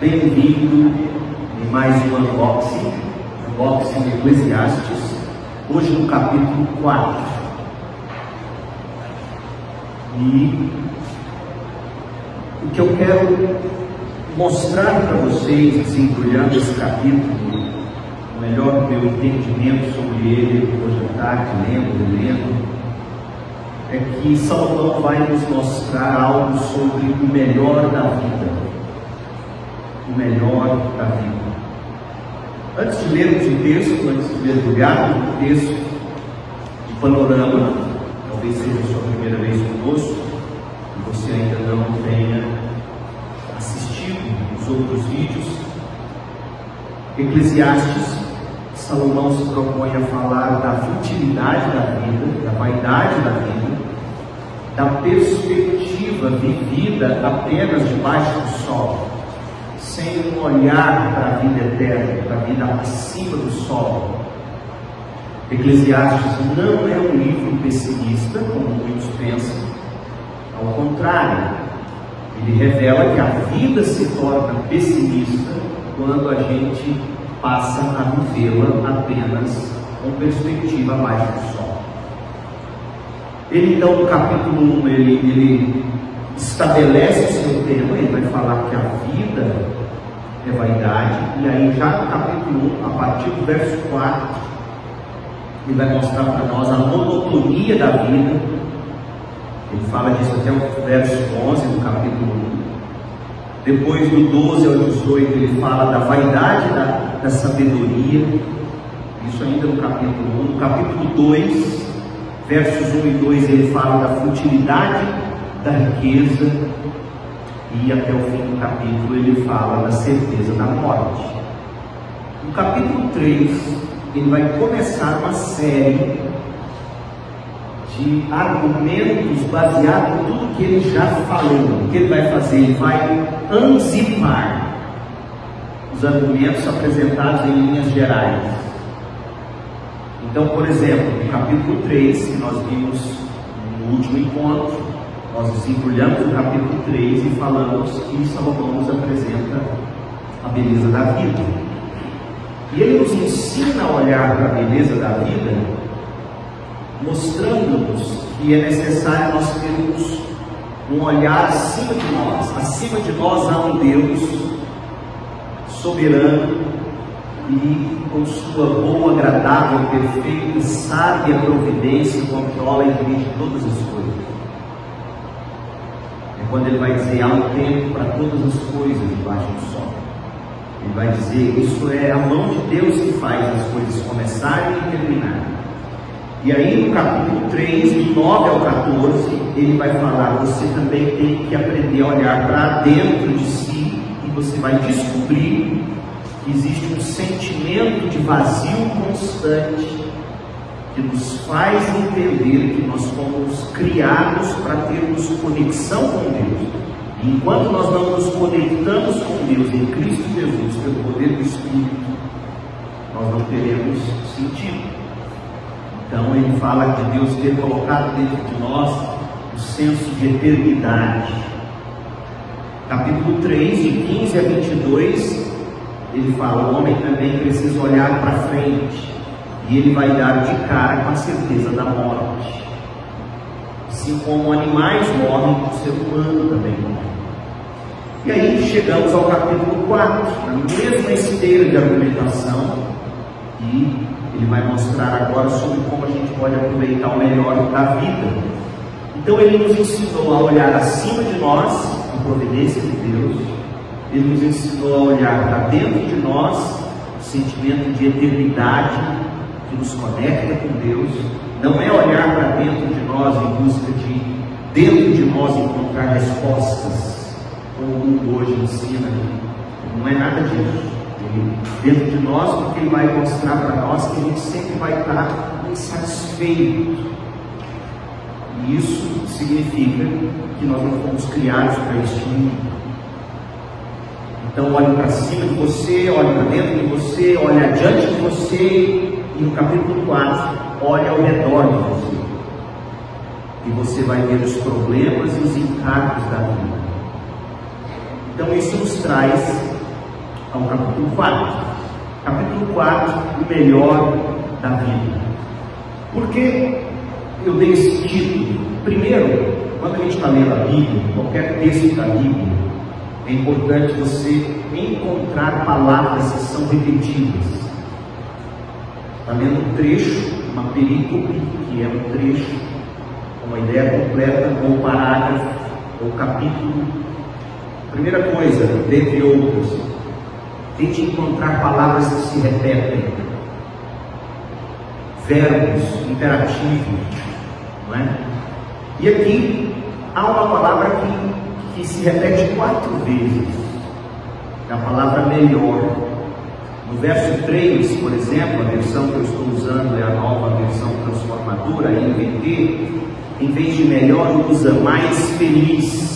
Bem-vindo em mais um unboxing, unboxing de Eclesiastes, hoje no capítulo 4. E o que eu quero mostrar para vocês, assim, esse capítulo, o melhor meu entendimento sobre ele, hoje à tarde, lendo lendo, é que Salomão vai nos mostrar algo sobre o melhor da vida. O melhor da vida. Antes de lermos o texto, antes de mergulharmos no texto, o panorama, talvez seja a sua primeira vez conosco, e você ainda não tenha assistido os outros vídeos, Eclesiastes Salomão se propõe a falar da futilidade da vida, da vaidade da vida, da perspectiva vivida apenas debaixo do sol, sem um olhar para a vida eterna, para a vida acima do sol. Eclesiastes não é um livro pessimista, como muitos pensam, ao contrário, ele revela que a vida se torna pessimista quando a gente passa a vivê-la apenas com perspectiva abaixo do sol. Ele então no capítulo 1 ele, ele estabelece o seu tema, ele vai falar que a vida é vaidade, e aí já no capítulo 1, a partir do verso 4, ele vai mostrar para nós a monotonia da vida. Ele fala disso até o verso 11 do capítulo 1. Depois do 12 ao 18 ele fala da vaidade da, da sabedoria. Isso ainda no capítulo 1. No capítulo 2, versos 1 e 2, ele fala da futilidade da riqueza. E até o fim do capítulo ele fala da certeza da morte. No capítulo 3, ele vai começar uma série de argumentos baseados em tudo que ele já falou. O que ele vai fazer? Ele vai antecipar os argumentos apresentados em linhas gerais. Então, por exemplo, no capítulo 3, que nós vimos no último encontro, nós desembrulhamos o capítulo 3 e falamos que Salomão nos apresenta a beleza da vida. E ele nos ensina a olhar para a beleza da vida mostrando-nos que é necessário nós termos um olhar acima de nós. Acima de nós há um Deus soberano e com sua boa, agradável, perfeita, sábia providência controla e dirige todas as coisas. É quando ele vai dizer há um tempo para todas as coisas debaixo do sol. Ele vai dizer, isso é a mão de Deus que faz as coisas começarem e terminarem. E aí no capítulo 3, do 9 ao 14, ele vai falar: você também tem que aprender a olhar para dentro de si e você vai descobrir que existe um sentimento de vazio constante que nos faz entender que nós fomos criados para termos conexão com Deus. Enquanto nós não nos conectamos com Deus em Cristo Jesus, pelo poder do Espírito, nós não teremos sentido. Então ele fala de Deus ter colocado dentro de nós o senso de eternidade. Capítulo 3, de 15 a 22, ele fala: o homem também precisa olhar para frente, e ele vai dar de cara com a certeza da morte. Assim como animais morrem, o ser humano também morre. E aí chegamos ao capítulo 4, na mesma esteira de argumentação, e ele vai mostrar agora sobre como a gente pode aproveitar o melhor da vida. Então ele nos ensinou a olhar acima de nós, a providência de Deus. Ele nos ensinou a olhar para dentro de nós, o sentimento de eternidade que nos conecta com Deus. Não é olhar para dentro de nós em busca de dentro de nós encontrar respostas, como o mundo hoje ensina. Não é nada disso dentro de nós, porque Ele vai mostrar para nós que a gente sempre vai estar insatisfeito. E isso significa que nós não fomos criados para este mundo. Então olhe para cima de você, olhe para dentro de você, olhe adiante de você, e no capítulo 4, olhe ao redor de você. E você vai ver os problemas e os encargos da vida. Então isso nos traz ao capítulo 4. Capítulo 4, o melhor da vida. Por que eu dei esse título? Primeiro, quando a gente está lendo a Bíblia, qualquer texto da Bíblia, é importante você encontrar palavras que são repetidas. Está lendo um trecho, uma perícope, que é um trecho, uma ideia completa, ou parágrafo, ou capítulo. Primeira coisa, dentre outras, tente encontrar palavras que se repetem, verbos imperativos, não é? E aqui há uma palavra que, que se repete quatro vezes, é a palavra melhor. No verso 3, por exemplo, a versão que eu estou usando é a nova versão transformadora, NVT, em vez de melhor, usa mais feliz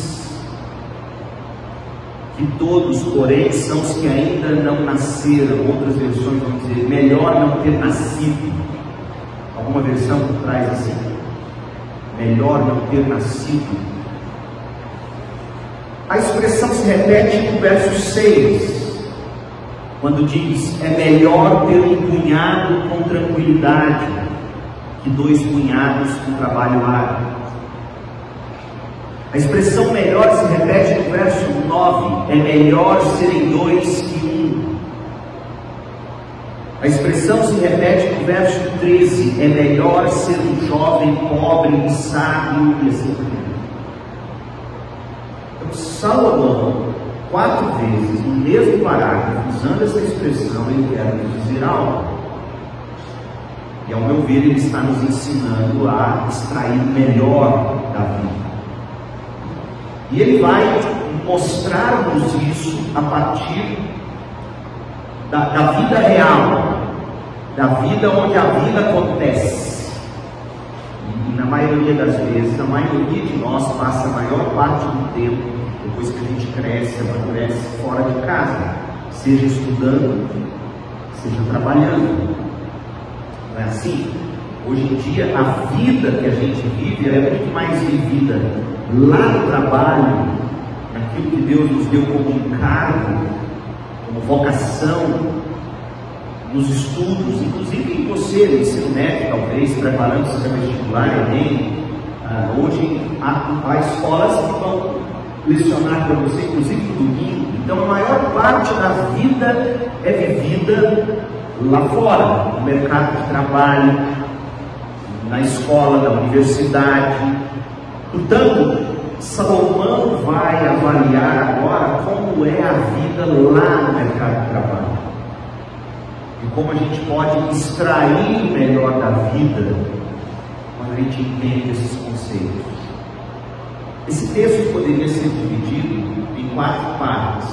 que todos, porém, são os que ainda não nasceram. Outras versões vão dizer, melhor não ter nascido. Alguma versão traz assim, melhor não ter nascido. A expressão se repete no verso 6, quando diz: É melhor ter um cunhado com tranquilidade que dois cunhados com trabalho árduo. A expressão melhor se repete no verso 9: é melhor serem dois que um. A expressão se repete no verso 13: é melhor ser um jovem pobre e sábio e assim diante. Então, Salomão, quatro vezes no mesmo parágrafo, usando essa expressão, ele quer nos dizer algo. E ao meu ver, ele está nos ensinando a extrair o melhor da vida. E ele vai mostrar-nos isso a partir da, da, vida real, da vida onde a vida acontece. E na maioria das vezes, a maioria de nós passa a maior parte do tempo, depois que a gente cresce, amadurece, fora de casa, seja estudando, seja trabalhando. Não é assim? Hoje em dia, a vida que a gente vive é muito mais vivida lá no trabalho, naquilo que Deus nos deu como encargo, como vocação, nos estudos, inclusive em você, no ensino médio, talvez, preparando-se para vestibular, Enem. Ah, hoje há, há escolas que vão lecionar para você, inclusive domingo. Então, a maior parte da vida é vivida lá fora, no mercado de trabalho, na escola, na universidade, Portanto, Salomão vai avaliar agora como é a vida lá no mercado de trabalho. E como a gente pode extrair o melhor da vida quando a gente entende esses conceitos. Esse texto poderia ser dividido em quatro partes,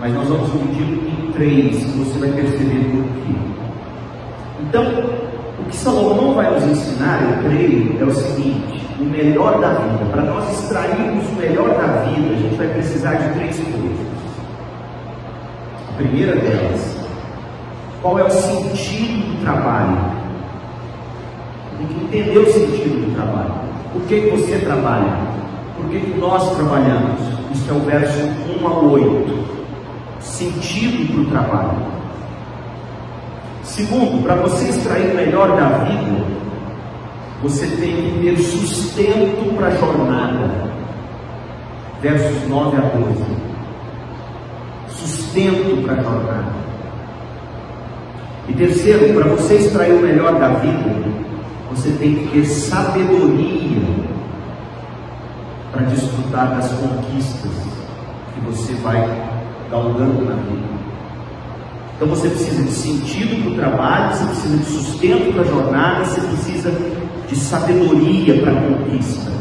mas nós vamos dividir em três, você vai perceber por quê. Então, o que Salomão vai nos ensinar, eu creio, é o seguinte: o melhor da vida. Para nós extrairmos o melhor da vida, a gente vai precisar de três coisas. A primeira delas, qual é o sentido do trabalho? Tem que entender o sentido do trabalho. Por que, você trabalha? Por que nós trabalhamos? Isso é o verso 1 a 8. Sentido para o trabalho. Segundo, para você extrair o melhor da vida, você tem que ter sustento para a jornada. Versos 9 a 12. Sustento para a jornada. E terceiro, para você extrair o melhor da vida, você tem que ter sabedoria para desfrutar das conquistas que você vai galgando na vida. Então você precisa de sentido para o trabalho, você precisa de sustento para a jornada, você precisa de sabedoria para a conquista.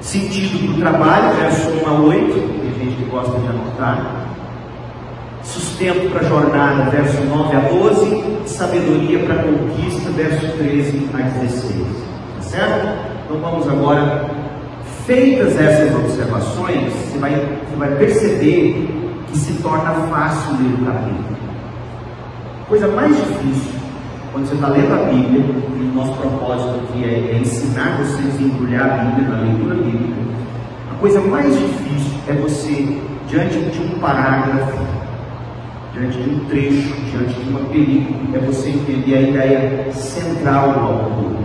Sentido para o trabalho, verso 1 a 8, tem gente que gosta de anotar. Sustento para a jornada, verso 9 a 12. Sabedoria para a conquista, verso 13 a 16. Tá certo? Então vamos agora, feitas essas observações, você vai, você vai perceber que se torna fácil ler o capítulo. Coisa mais difícil quando você está lendo a Bíblia, e o nosso propósito aqui é, é ensinar você a desembrulhar a Bíblia na leitura bíblica, a coisa mais difícil é você, diante de um parágrafo, diante de um trecho, diante de uma perícope, é você entender a ideia central do autor.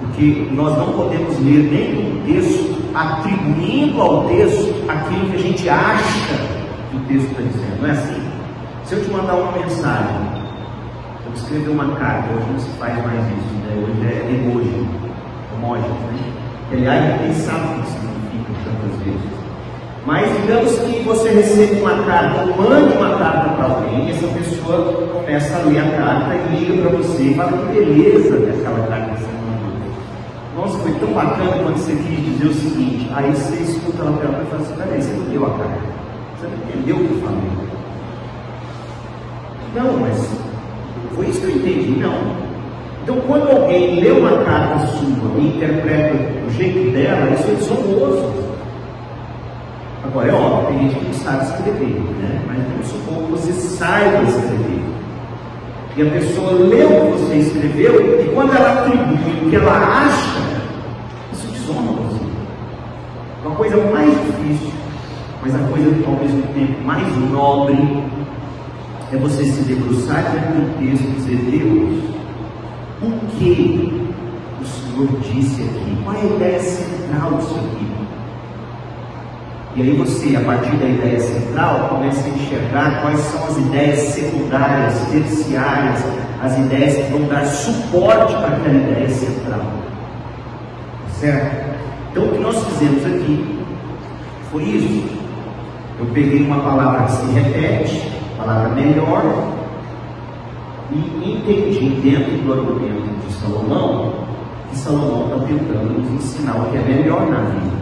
Porque nós não podemos ler nenhum texto atribuindo ao texto aquilo que a gente acha que o texto está dizendo. Não é assim? Se eu te mandar uma mensagem, eu escrever uma carta, hoje não se faz mais isso, né? hoje é emoji, emoji, né? Aliás, ninguém sabe o que significa tantas vezes. Mas digamos que você recebe uma carta, mande uma carta para alguém, e essa pessoa começa a ler a carta e liga para você e fala que beleza daquela carta que você mandou. Nossa, foi tão bacana quando você quis dizer o seguinte, aí você escuta lá pela e fala assim, peraí, você não leu a carta, você não entendeu o que eu falei. Não, mas foi isso que eu entendi, não. Então, quando alguém lê uma carta sua e interpreta do jeito dela, isso é desonroso. Agora, é óbvio, tem gente que não sabe escrever, né? mas vamos supor que você saiba escrever. E a pessoa lê o que você escreveu, e quando ela atribui o que ela acha, isso desonra você. Uma coisa mais difícil, mas a coisa ao mesmo tempo mais nobre, é você se debruçar diante do texto e dizer, Deus, o que o Senhor disse aqui? Qual é a ideia central disso aqui? E aí você, a partir da ideia central, começa a enxergar quais são as ideias secundárias, terciárias, as ideias que vão dar suporte para aquela ideia central. Certo? Então o que nós fizemos aqui foi isso. Eu peguei uma palavra que se repete, palavra melhor, e entendi dentro do argumento de Salomão que Salomão está tentando nos ensinar o que é melhor na vida.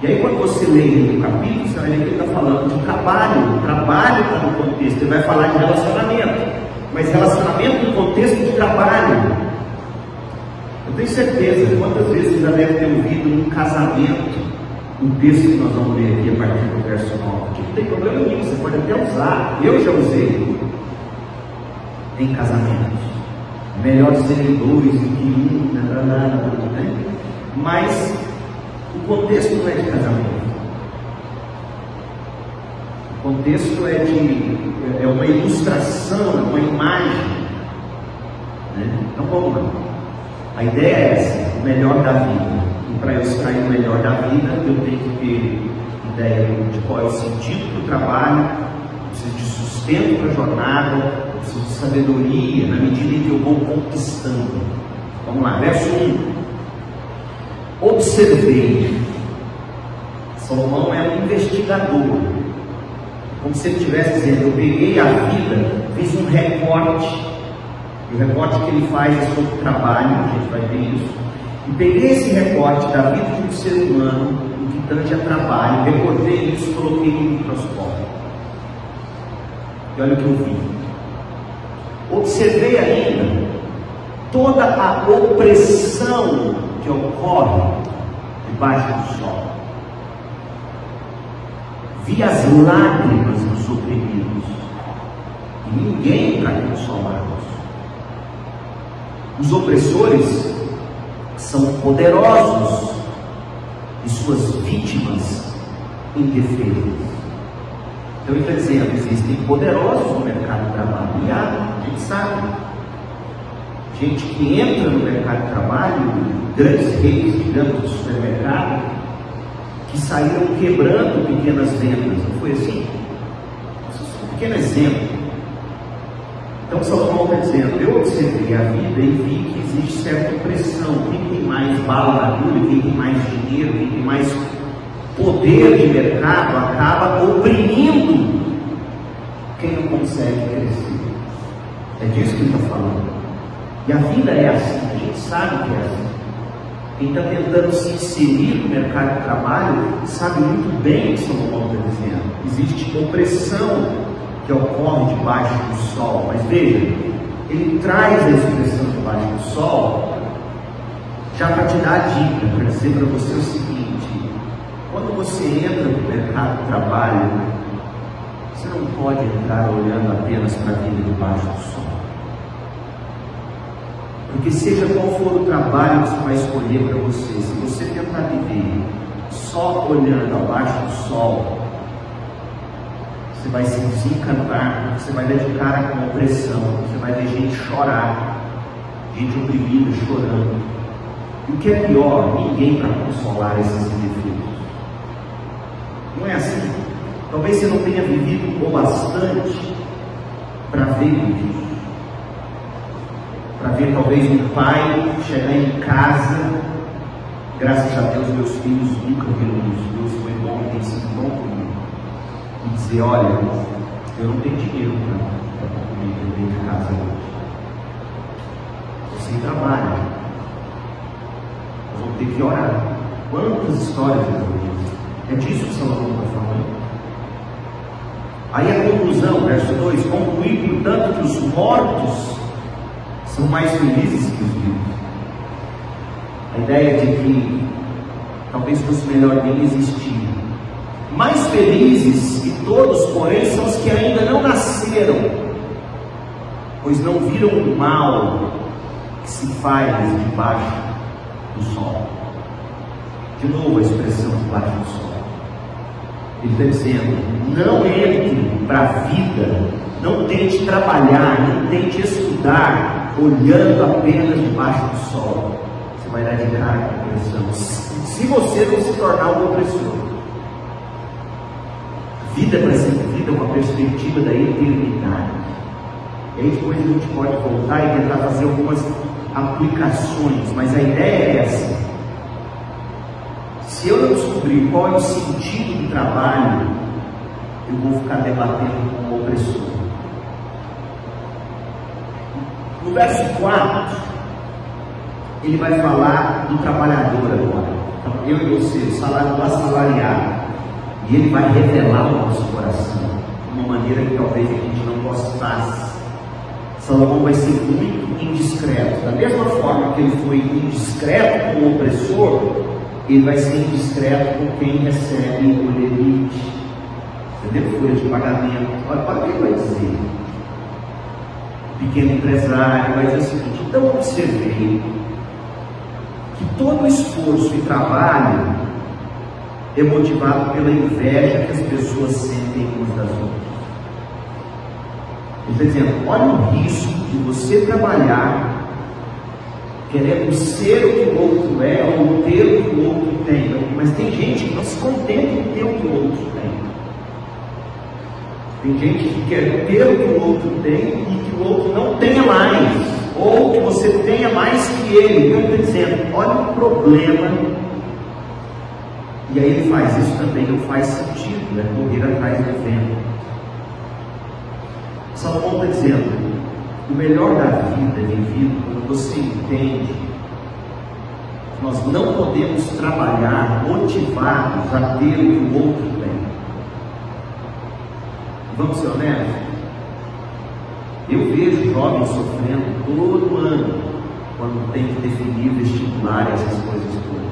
E aí quando você lê o capítulo, você vai ver que ele está falando de trabalho, trabalho está no contexto, ele vai falar de relacionamento, mas relacionamento no contexto de trabalho. Eu tenho certeza, quantas vezes você já deve ter ouvido num casamento, um texto que nós vamos ler aqui a partir do verso 9, que não tem problema nenhum, você pode até usar, eu já usei em casamentos. Melhor serem dois do que um, né? mas o contexto não é de casamento. O contexto é de é uma ilustração, é uma imagem. Né? Então vamos lá. A ideia é essa, o melhor da vida. E para eu extrair o melhor da vida, eu tenho que ter ideia de qual é o sentido do trabalho, preciso de sustento para a jornada, preciso de sabedoria na medida em que eu vou conquistando. Vamos lá, verso 1 observei. Salomão é um investigador. Como se ele estivesse dizendo, eu peguei a vida, fiz um recorte. E o recorte que ele faz é sobre o trabalho, a gente vai ver isso. E peguei esse recorte da vida de um ser humano, no que tange a trabalho, recortei isso, coloquei no microscópio. E olha o que eu vi. Observei ainda toda a opressão que ocorre debaixo do sol. Vi as lágrimas dos oprimidos e ninguém para consolá-los. Os opressores são poderosos e suas vítimas indefesas. Então ele está dizendo, existem poderosos no mercado de a gente sabe, gente que entra no mercado de trabalho, grandes reis, digamos, do supermercado, que saíram quebrando pequenas vendas. Não foi assim? É um pequeno exemplo. Então Salomão está dizendo, eu observei a vida e vi que existe certa pressão. Quem tem mais bala na agulha, quem tem mais dinheiro, quem tem mais poder de mercado, acaba oprimindo quem não consegue crescer. É disso que ele está falando. E a vida é assim, a gente sabe que é assim. Quem está tentando se inserir no mercado de trabalho sabe muito bem o que Salomão está dizendo. Existe opressão que ocorre debaixo do sol, mas veja, ele traz a expressão debaixo do sol já para te dar a dica, para dizer para você o seguinte: quando você entra no mercado de trabalho, você não pode entrar olhando apenas para a vida debaixo do sol. Porque seja qual for o trabalho que você vai escolher para você, se você tentar viver só olhando abaixo do sol, você vai se desencantar, você vai dedicar a opressão, você vai ver gente chorar, gente oprimida chorando. E o que é pior, ninguém para consolar esses indefesos. Não é assim. Talvez você não tenha vivido o bastante para ver isso. Para ver talvez um pai chegar em casa, graças a Deus meus filhos nunca viram isso. Deus foi bom e tem sido bom comigo. E dizer, olha, eu não tenho dinheiro para comer dentro de casa hoje. Você trabalha. Nós vamos ter que orar. Quantas histórias eu É disso que Salomão está falando. Aí a conclusão, verso 2: concluir, portanto, que os mortos são mais felizes que os vivos. A ideia de que talvez fosse melhor nem existir. Mais felizes que todos, porém, são os que ainda não nasceram, pois não viram o mal que se faz debaixo do sol. De novo a expressão debaixo do sol. Ele está dizendo: não entre para a vida, não tente trabalhar, não tente estudar, olhando apenas debaixo do sol. Você vai dar de cara a opressão. Se você não se tornar um opressor, vida para ser vivida com a perspectiva da eternidade. E aí depois a gente pode voltar e tentar fazer algumas aplicações, mas a ideia é essa. Se eu não descobrir qual é o sentido do trabalho, eu vou ficar debatendo com o opressor. No verso 4, ele vai falar do trabalhador agora. Então, eu e você, o salário do assalariado. E ele vai revelar o nosso coração de uma maneira que talvez a gente não gostasse. Salomão vai ser muito indiscreto. Da mesma forma que ele foi indiscreto com o opressor, ele vai ser indiscreto com quem recebe o limite. Entendeu? Folha de pagamento. Olha, para que ele vai dizer? Pequeno empresário vai dizer o seguinte: então observei que todo esforço e trabalho é motivado pela inveja que as pessoas sentem umas das outras. Ele está dizendo: olha o risco de você trabalhar querendo ser o que o outro é ou ter o que o outro tem. Mas tem gente que não se contenta em ter o que o outro tem. Tem gente que quer ter o que o outro tem e que o outro não tenha mais, ou que você tenha mais que ele. Então está dizendo, olha o problema. E aí ele faz isso também, não faz sentido, né? correr atrás do vento. Salomão está dizendo, o melhor da vida é vivido quando você entende que nós não podemos trabalhar motivados a ter o que o outro tem. Vamos ser honestos? Eu vejo jovens sofrendo todo ano quando tem que definir vestibular essas coisas todas.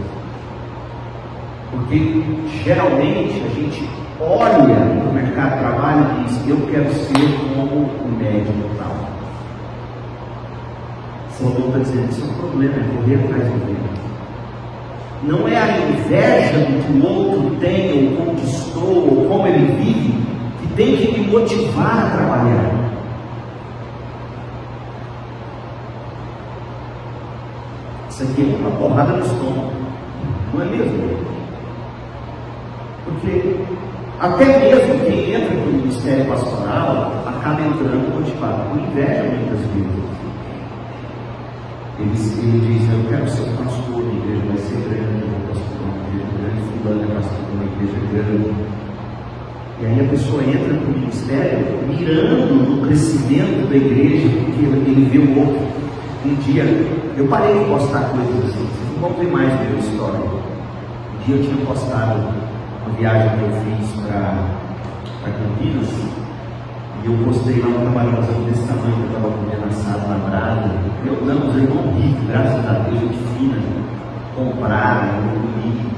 Porque geralmente a gente olha no mercado de trabalho e diz, eu quero ser como o médico tal. Salomão está dizendo, isso é um problema, é correr atrás do vento. Não é a inveja do que o outro tem, ou conquistou, ou como ele vive, tem que me motivar a trabalhar. Isso aqui é uma porrada no estômago, não é mesmo? Porque até mesmo quem entra no ministério pastoral acaba entrando motivado por inveja muitas vezes. Ele, ele diz, eu quero ser pastor, a igreja vai ser grande, eu vou pastor uma igreja grande, fulano é pastor de uma igreja grande. E aí a pessoa entra no ministério mirando no crescimento da igreja, porque ele vê o outro. Um dia, eu parei de postar coisas assim, não vão ver mais a minha história. Um dia eu tinha postado uma viagem que eu fiz para Campinas, e eu postei lá um camarãozinho desse tamanho que eu estava comendo assado na brasa. Eu, não, os irmãos ricos, graças a Deus, gente fina, compraram, eu comi.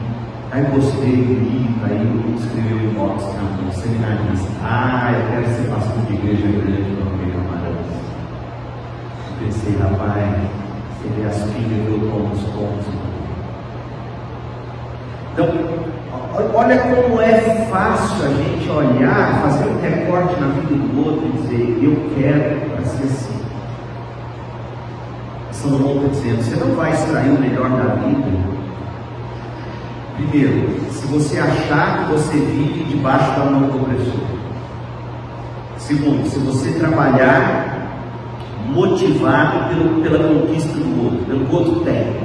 Aí postei livro, aí eu escrevi o inbox também, seminarista. Ah, eu quero ser pastor de igreja grande para comer camarões. Pensei, rapaz, você as filhas, eu como os pontos. Então, Olha como é fácil a gente olhar, fazer um recorte na vida do outro e dizer, eu quero para ser assim. Salomão está dizendo, você não vai extrair o melhor da vida. Primeiro, se você achar que você vive debaixo da mão do opressor. Segundo, se você trabalhar motivado pelo, pela conquista do outro, pelo que o outro tem.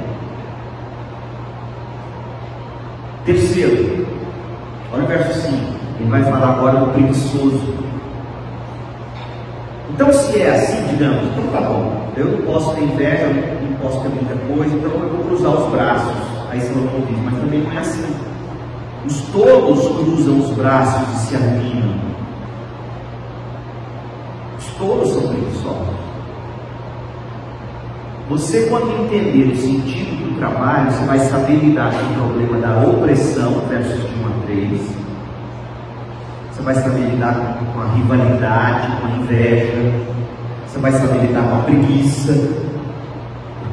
Terceiro, olha o verso 5. Ele vai falar agora do preguiçoso. Então, se é assim, digamos, então tá bom, eu não posso ter inveja, não posso ter muita coisa, então eu vou cruzar os braços. Mas também não é assim. Os tolos cruzam os braços e se animam. Os tolos são preguiçosos. Você, quando entender o sentido do trabalho, você vai saber lidar com o problema da opressão, versos de 1 a 3. Você vai saber lidar com a rivalidade, com a inveja. Você vai saber lidar com a preguiça.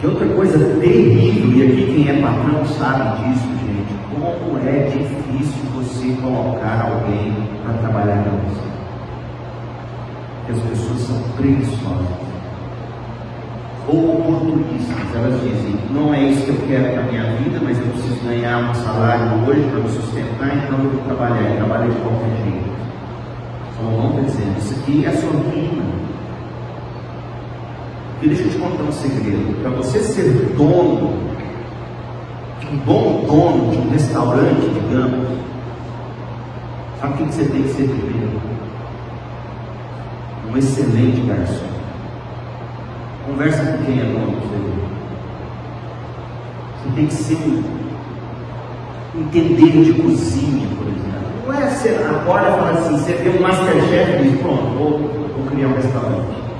Porque outra coisa terrível, e aqui quem é patrão sabe disso, gente, como é difícil você colocar alguém para trabalhar com você. Porque as pessoas são preguiçosas ou oportunistas. Elas dizem: não é isso que eu quero para a minha vida, mas eu preciso ganhar um salário hoje para me sustentar, então eu vou trabalhar. Eu trabalho de qualquer jeito. Salomão está dizendo: isso aqui é a sua ruína. E deixa eu te contar um segredo: para você ser dono, um bom dono de um restaurante, digamos, sabe o que você tem que ser primeiro? Um excelente garçom. Conversa com quem é dono do seu Você tem que ser um entender de cozinha, por exemplo. Não é ser acorda e fala assim, você tem um masterchef e diz, pronto, vou, vou criar um restaurante.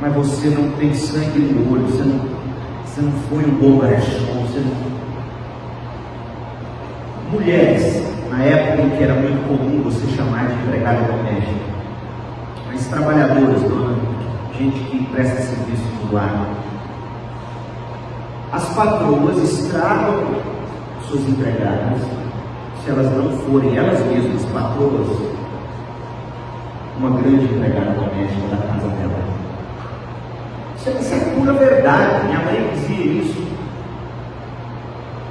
Mas você não tem sangue no olho, você não, você não foi um bom garçom, você não. Mulheres, na época em que era muito comum você chamar de empregada doméstica, mas trabalhadoras, dona gente que presta serviço no lar. As patroas estragam suas empregadas se elas não forem elas mesmas patroas, uma grande empregada doméstica da casa dela. Isso é, pura verdade. Minha mãe dizia isso.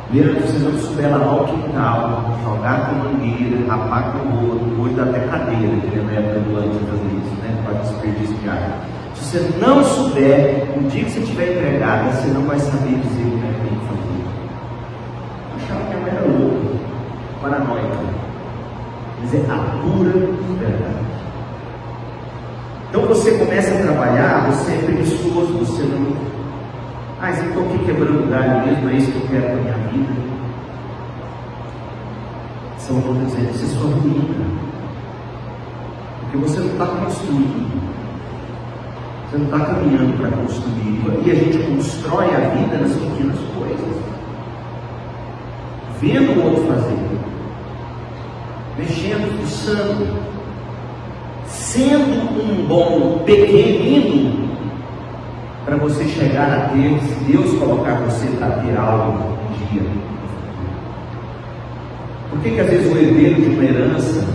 Primeiro precisamos souber lavar o quintal, jogar com mangueira, rapar com o outro, dá até cadeira, que na época do ano fazer isso, né? Para desperdício de água. Se você não souber, um dia que você estiver empregada, você não vai saber dizer o que é tem que fazer. Achava que a mãe era louca, paranoica. Mas é a pura verdade. Então você começa a trabalhar, você é preguiçoso, você não. Ah, estou aqui quebrando galho mesmo, é isso que eu quero para minha vida. São outros dizendo, isso é sua ruína. Porque você não está construindo. Você não está caminhando para construir. E a gente constrói a vida nas pequenas coisas. Vendo o outro fazer. Mexendo, fuçando. Sendo um bom pequenino para você chegar a ter, se Deus colocar você para ter algo um dia. Por que, que às vezes o herdeiro de uma herança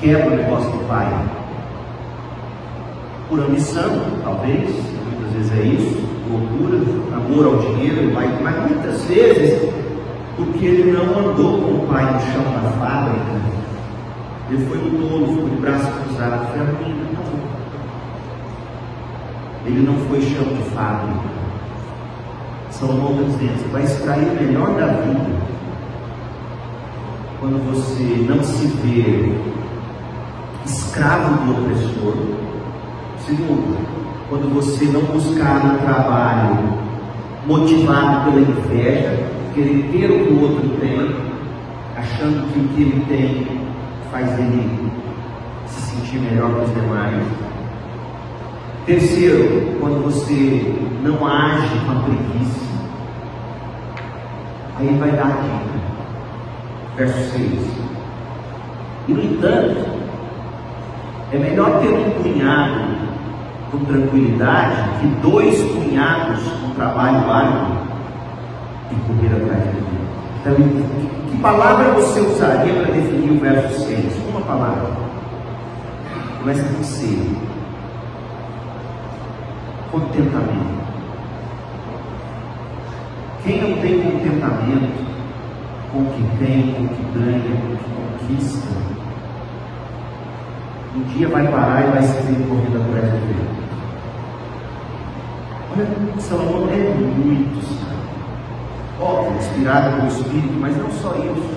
quebra o negócio do pai? por ambição, talvez, muitas vezes é isso, loucura, amor ao dinheiro, mas muitas vezes porque ele não andou com o pai no chão da fábrica, ele foi no tolo, foi de braço cruzado, foi a. Ele não foi chão de fábrica. Salomão está dizendo, você vai extrair o melhor da vida quando você não se vê escravo do opressor, Segundo, quando você não buscar um trabalho motivado pela inveja, querer ter o que o outro tem, achando que o que ele tem faz ele se sentir melhor que os demais. Terceiro, quando você não age com a preguiça, aí vai dar a dica. Verso 6. E no entanto, é melhor ter um cunhado com tranquilidade que dois cunhados com trabalho árduo e correr atrás de Deus. Então, que palavra você usaria para definir o verso 6? Uma palavra. Começa com C. Contentamento. Quem não tem contentamento com o que tem, com o que ganha, com o que conquista, um dia vai parar e vai se ver correndo atrás do vento. Olha, Salomão é muito. Óbvio, inspirado pelo Espírito, mas não só isso.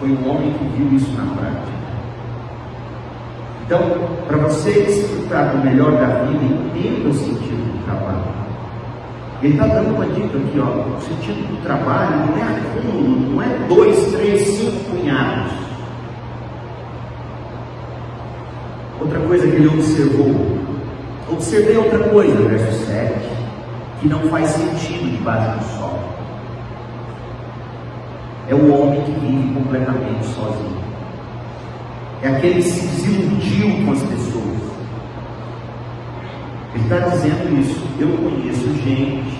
Foi um homem que viu isso na prática. Então, para você desfrutar do melhor da vida, entenda o sentido do trabalho. Ele está dando uma dica aqui, ó. O sentido do trabalho não é acúmulo, não é dois, três, cinco punhados. Outra coisa que ele observou. Observei outra coisa, verso 7, que não faz sentido debaixo do sol. É o homem que vive completamente sozinho. É aquele que se desiludiu com as pessoas. Ele está dizendo isso. Eu conheço gente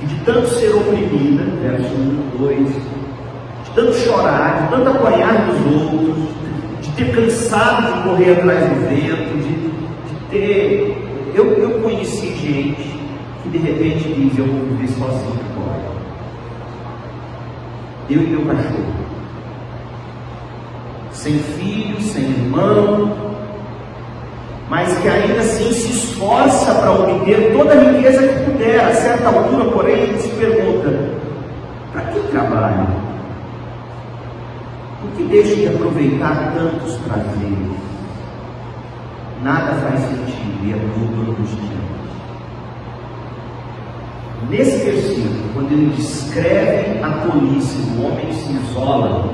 que de tanto ser oprimida, verso 1, 2, de tanto chorar, de tanto apoiar dos outros, de ter cansado de correr atrás do vento, de, de ter. Eu, eu conheci gente de repente diz: Eu vou viver sozinho agora. Eu e meu cachorro. Sem filho, sem irmão, mas que ainda assim se esforça para obter toda a riqueza que puder. A certa altura, porém, ele se pergunta: para que trabalho? Por que deixa de aproveitar tantos prazeres? Nada faz sentido e é tudo angustiante. Nesse versículo, quando ele descreve a tolice do homem que se isola,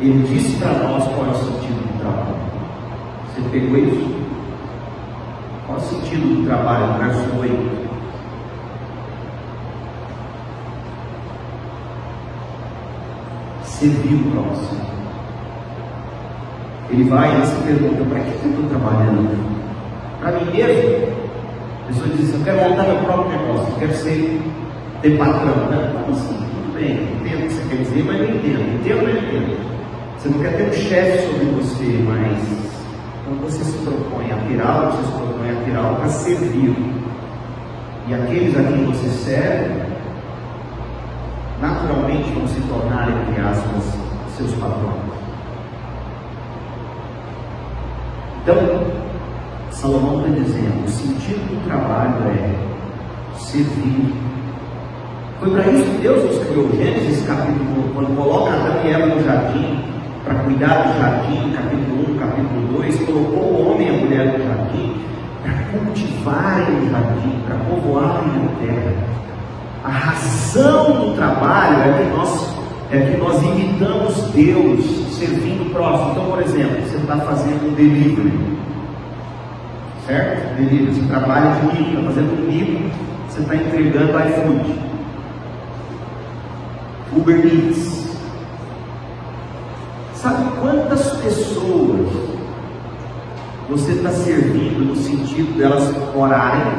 ele diz para nós qual é o sentido do trabalho. Você pegou isso? Qual o sentido do trabalho? Verso 8. Servir o próximo. Ele vai e se pergunta: para que eu estou trabalhando? Para mim mesmo? Pessoa diz: assim, eu quero montar meu próprio negócio, eu quero ser ter patrão. Né? Como assim? Tudo bem, entendo o que você quer dizer, mas não entendo. Entendo, mas não entendo. Você não quer ter um chefe sobre você, mas quando você se propõe a tirá-lo, você se propõe a tirá-lo para servir. E aqueles a quem você serve, naturalmente vão se tornar, entre aspas, seus patrões. Então, Salomão está dizendo: o sentido do trabalho é servir. Foi para isso que Deus nos criou. Gênesis capítulo 1, quando coloca Adão e Eva no jardim, para cuidar do jardim, capítulo 1, capítulo 2, colocou o homem e a mulher no jardim para cultivarem o jardim, para povoarem a terra. A razão do trabalho é que nós, é que nós imitamos Deus servindo o próximo. Então, por exemplo, você está fazendo um delivery, certo? Delivery, você trabalha de mico, está fazendo mico, você está entregando iFood, Uber Eats. Sabe quantas pessoas você está servindo no sentido delas orarem?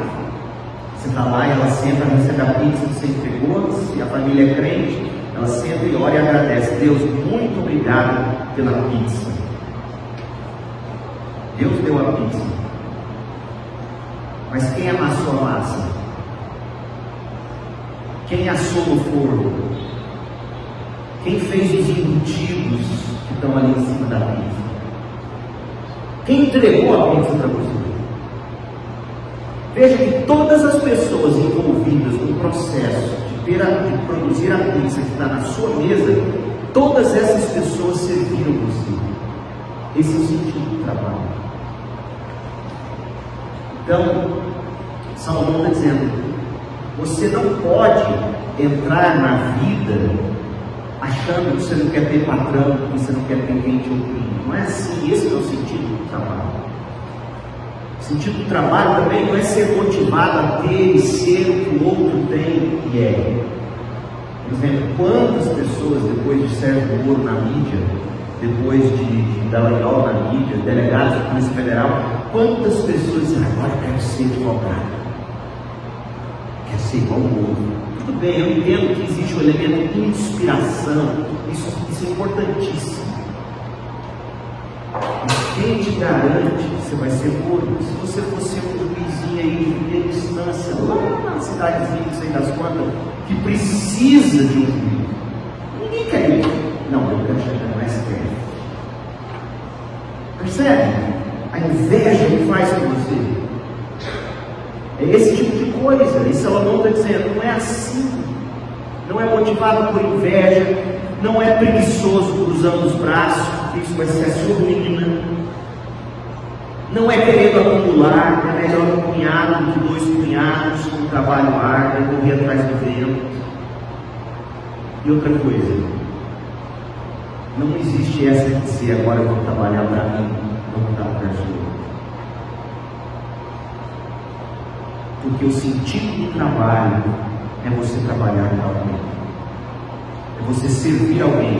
Você está lá e ela senta, recebe a pizza que você entregou, se a família é crente, ela senta e ora e agradece. Deus, muito obrigado pela pizza. Deus deu a pizza. Mas quem amassou a massa? Quem assou no forno? Quem fez os embutidos que estão ali em cima da pizza? Quem entregou a pizza para você? Veja que todas as pessoas envolvidas no processo de, a, de produzir a pizza que está na sua mesa, todas essas pessoas serviram você. Esse é o sentido do trabalho. Então, Salomão está dizendo: você não pode entrar na vida achando que você não quer ter patrão, que você não quer ter quem te oprime. Não é assim, esse é o sentido do trabalho. O sentido do trabalho também não é ser motivado a ter e ser o que o outro tem e é. Por exemplo, quantas pessoas depois de Sérgio Moro na mídia, depois de, de Dallagnol na mídia, delegados da Polícia Federal, quantas pessoas dizem, agora quero ser advogado, ser igual o outro, Tudo bem, eu entendo que existe o elemento de inspiração, isso, isso é importantíssimo. Mas quem te garante que você vai ser morto? Se você fosse um juizinho aí de primeira instância, lá na cidadezinha, não sei das quantas, que precisa de um juiz, ninguém quer isso. Não, eu quero chegar mais perto. Percebe? A inveja que faz com você. É esse tipo de coisa. E Salomão está dizendo, não é assim. Não é motivado por inveja, não é preguiçoso cruzando os braços, isso vai ser a sua. Não é querendo acumular, é melhor um punhado do que dois punhados com um trabalho árduo e correr atrás do vento. E outra coisa, não existe essa de dizer agora vou trabalhar para mim, vou dar para Porque o sentido do trabalho é você trabalhar para alguém, é você servir alguém.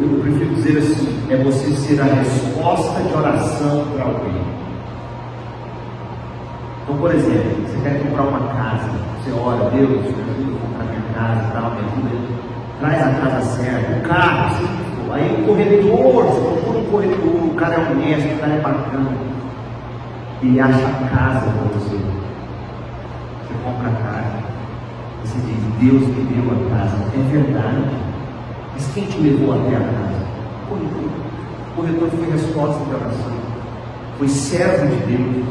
Eu prefiro dizer assim: é você ser a resposta de oração para alguém. Então, por exemplo, você quer comprar uma casa, você ora, Deus, me ajuda a comprar minha casa, tal, me ajuda, traz a casa certa, o carro, se Aí o corretor, você procura um corretor, o cara é honesto, o cara é bacana, ele acha a casa para você compra a casa. Você diz, Deus me deu a casa. É verdade. Mas quem te levou até a casa? O corretor. O corretor foi resposta de oração. Foi servo de Deus.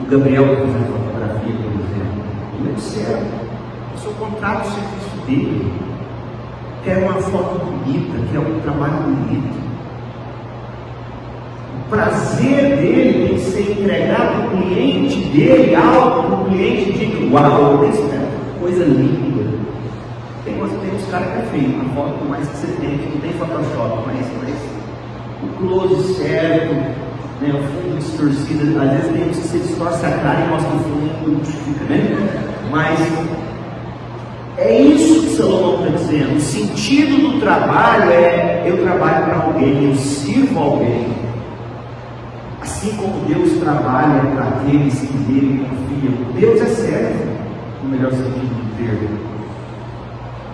O Gabriel que fez a fotografia, por exemplo, ele é servo. O seu contrato o serviço dele. Quer uma foto bonita, quer um trabalho bonito prazer dele que ser entregado para o cliente dele, algo para o cliente de uau, isso é coisa linda. Tem, tem uns caras que é feio, uma foto mais que você tem, que não tem Photoshop, mas, mas o close certo, né, o fundo distorcido, às vezes tem uns que você distorce a cara e mostra o fundo, fica, né? Mas é isso que Salomão está dizendo. O sentido do trabalho é eu trabalho para alguém, eu sirvo alguém. Assim como Deus trabalha para aqueles que nele confiam. Deus é servo, no melhor sentido do termo.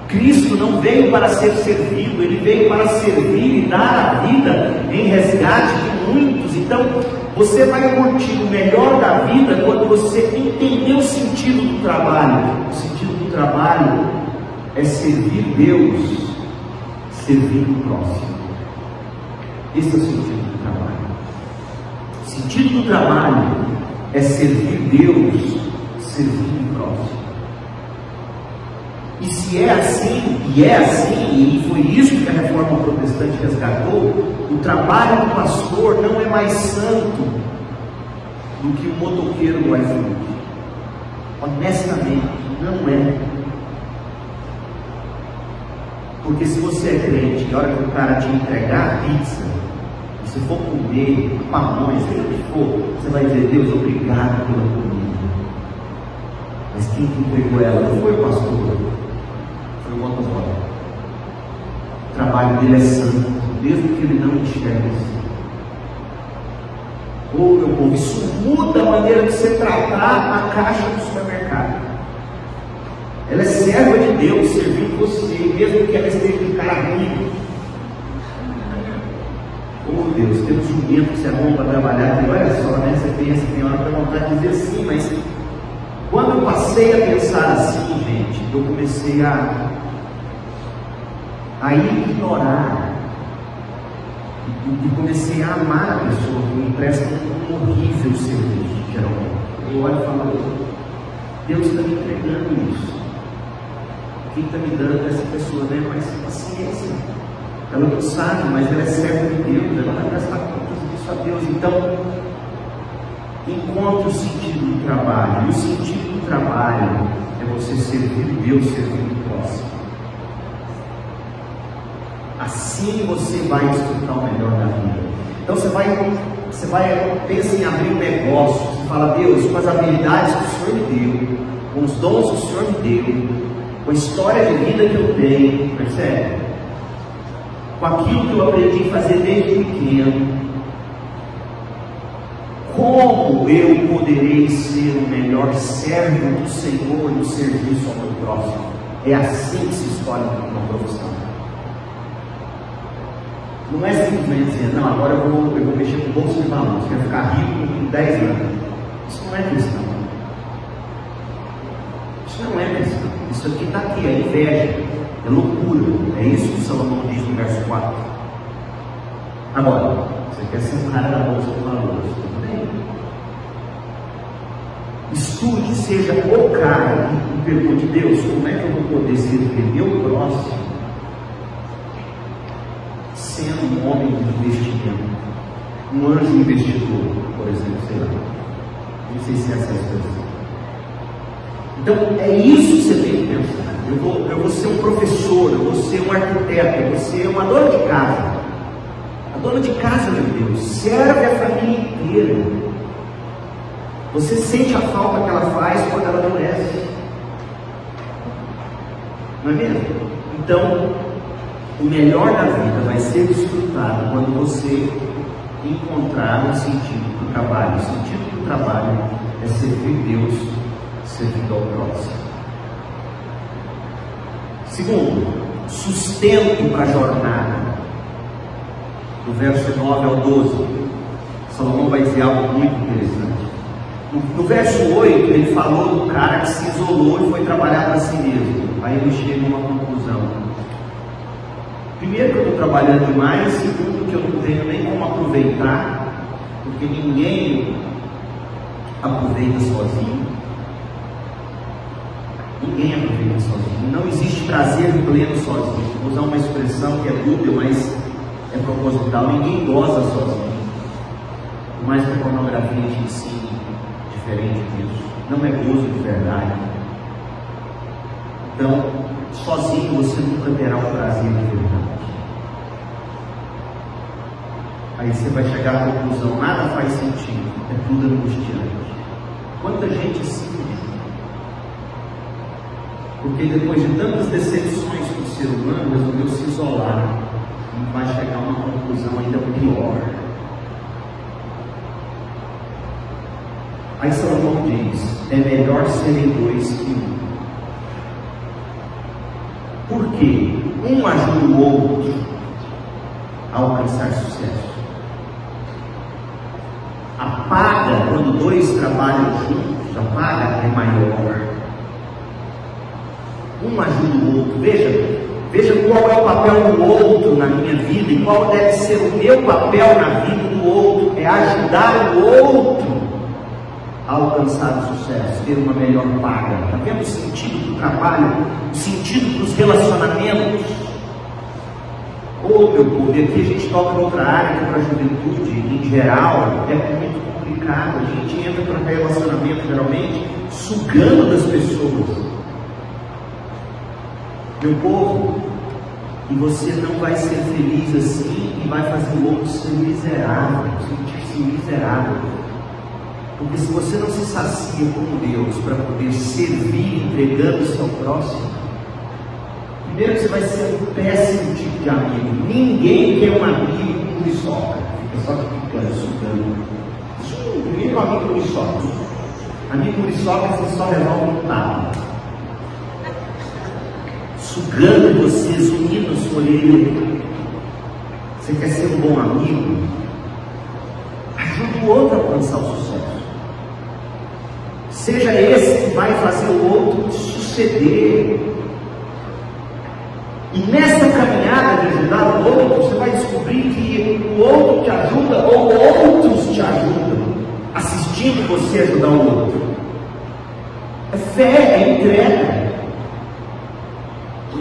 Cristo não veio para ser servido, ele veio para servir e dar a vida em resgate de muitos. Então, você vai curtir o melhor da vida quando você entender o sentido do trabalho. O sentido do trabalho é servir Deus, servir o próximo. Esse é o sentido do trabalho sentido do trabalho é servir Deus, servir o próximo. E se é assim, e é assim, e foi isso que a reforma protestante resgatou, o trabalho do pastor não é mais santo do que o motoqueiro do iFood. Honestamente, não é. Porque se você é crente, na hora que o cara te entregar a pizza, se for comer mamões, seja o que for, você vai dizer, Deus, obrigado pela comida. Mas quem te entregou ela não foi o pastor, foi o motoboy. O trabalho dele é santo, mesmo que ele não enxergue assim. Ô meu povo, isso muda a maneira de você tratar a caixa do supermercado. Ela é serva de Deus servindo você, mesmo que ela esteja de cara ruim. Deus, tem um jumento que você arruma para trabalhar, e olha só, né? Você pensa, tem hora para vontade de dizer sim, mas quando eu passei a pensar assim, gente, eu comecei a, a ignorar e, e comecei a amar a pessoa que me presta um horrível serviço, geralmente. Eu olho e falo, Deus está me entregando isso. Quem está me dando é essa pessoa, né? Mas paciência. Ela não sabe, mas ela é serva de Deus, ela vai prestar contas disso a Deus. Então, encontre o sentido do trabalho. E o sentido do trabalho é você servir Deus, servir o próximo. Assim você vai desfrutar o melhor da vida. Então você vai, você vai, pensa em abrir um negócio, você fala, Deus, com as habilidades que o Senhor me deu, com os dons que o Senhor me deu, com a história de vida que eu tenho, percebe? Com aquilo que eu aprendi a fazer desde pequeno. como eu poderei ser o melhor servo do Senhor no serviço ao meu próximo? É assim que se escolhe uma profissão. Não é simplesmente dizer, não, agora eu vou, eu vou mexer com bolsa de valores, quero ficar rico em 10 anos. Isso não é cristão. Isso não é cristão. Isso aqui está aqui, é inveja, é loucura. É isso que Salomão diz no verso 4. Agora, você quer ser um cara da bolsa de valores, tudo bem? Estude, seja o cara e pergunte, Deus, como é que eu vou poder servir meu próximo sendo um homem de investimento? Um anjo investidor, por exemplo, sei lá. Não sei se é essa a expressão. Então, é isso que você tem que pensar. Eu vou, eu vou ser um professor, eu vou ser um arquiteto, eu vou ser uma dona de casa. A dona de casa, meu Deus, serve a família inteira. Você sente a falta que ela faz quando ela adoece. Não é mesmo? Então, o melhor da vida vai ser desfrutado quando você encontrar um sentido do trabalho. O sentido do trabalho é servir Deus, servindo ao próximo. Segundo, sustento para a jornada. Do verso 9 ao 12, Salomão vai dizer algo muito interessante. No, no verso 8, ele falou do cara que se isolou e foi trabalhar para si mesmo. Aí ele chega a uma conclusão. Primeiro, que eu estou trabalhando demais. Segundo, que eu não tenho nem como aproveitar, porque ninguém aproveita sozinho. Ninguém aproveita sozinho. Não existe prazer pleno sozinho. Vou usar uma expressão que é dúbia, mas é proposital. Ninguém goza sozinho. Que a pornografia te ensine diferente disso. Não é gozo de verdade. Então, sozinho você nunca terá o prazer de verdade. Aí você vai chegar à conclusão, nada faz sentido, é tudo angustiante. Quanta gente assim porque depois de tantas decepções com o ser humano, resolveu se isolar e vai chegar a uma conclusão ainda pior. Aí Salomão diz: é melhor serem dois que um. Por quê? Um ajuda o outro a alcançar sucesso. A paga, quando dois trabalham juntos, a paga é maior. Um ajuda o outro. Veja, veja qual é o papel do outro na minha vida e qual deve ser o meu papel na vida do outro. É ajudar o outro a alcançar o sucesso, ter uma melhor paga. Está vendo o sentido do trabalho, o sentido dos relacionamentos? Ô oh, meu povo, aqui a gente toca outra área que para a juventude em geral é muito complicado. A gente entra para relacionamento geralmente sugando das pessoas. Meu povo, e você não vai ser feliz assim e vai fazer o outro ser miserável, sentir-se miserável. Porque se você não se sacia com Deus para poder servir entregando-se ao próximo, primeiro você vai ser um péssimo tipo de amigo. Ninguém quer um amigo com muriçoca, fica só picando, sugando. Primeiro amigo muriçoca. Amigo muriçoca você só resolve um tapa sugando vocês, unindo a sua orelha. Você quer ser um bom amigo? Ajude o outro a alcançar o sucesso. Seja esse que vai fazer o outro suceder. E nessa caminhada de ajudar o outro, você vai descobrir que o outro te ajuda ou outros te ajudam, assistindo você ajudar o outro. É fé, é entrega.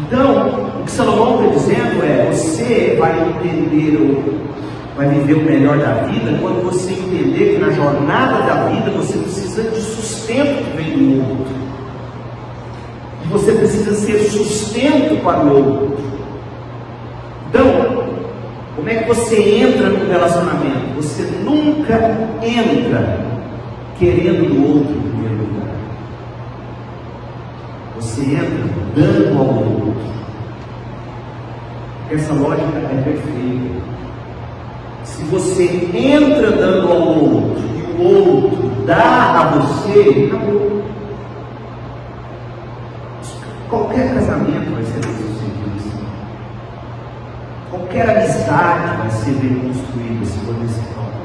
Então, o que Salomão está dizendo é: você vai entender, vai viver o melhor da vida quando você entender que na jornada da vida você precisa de sustento que vem do outro. E você precisa ser sustento para o outro. Então, como é que você entra no relacionamento? Você nunca entra querendo do outro em primeiro lugar. Entra dando ao outro. Essa lógica é perfeita. Se você entra dando ao outro e o outro dá a você, acabou. Qualquer casamento vai ser bem assim. Qualquer amizade vai ser bem construída se for modo.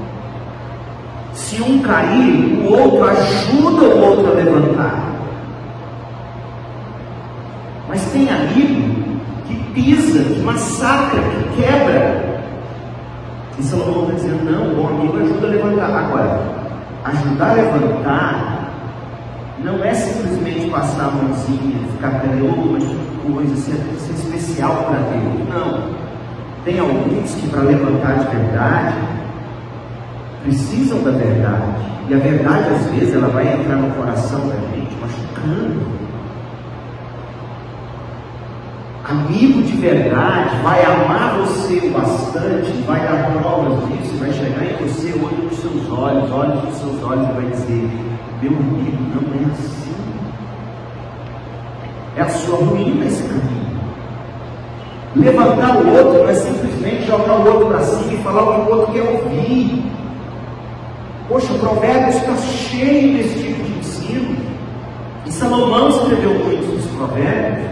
Se um cair, o outro ajuda o outro a levantar. Mas tem amigo que pisa, que massacra, que quebra. E Salomão está dizendo, não, o amigo ajuda a levantar. Agora, ajudar a levantar não é simplesmente passar a mãozinha, ficar pegando mas coisa, ser, ser especial para Deus. Não. Tem alguns que para levantar de verdade precisam da verdade. E a verdade, às vezes, ela vai entrar no coração da gente, machucando. Amigo de verdade vai amar você bastante, vai dar provas disso, vai chegar em você, olho nos seus olhos, olhos nos seus olhos e vai dizer: Meu amigo, não é assim. É a sua ruína esse caminho. Levantar o outro não é simplesmente jogar o outro para cima e falar o que o outro quer ouvir. Poxa, o provérbio está cheio desse tipo de ensino. E Salomão escreveu muitos dos provérbios.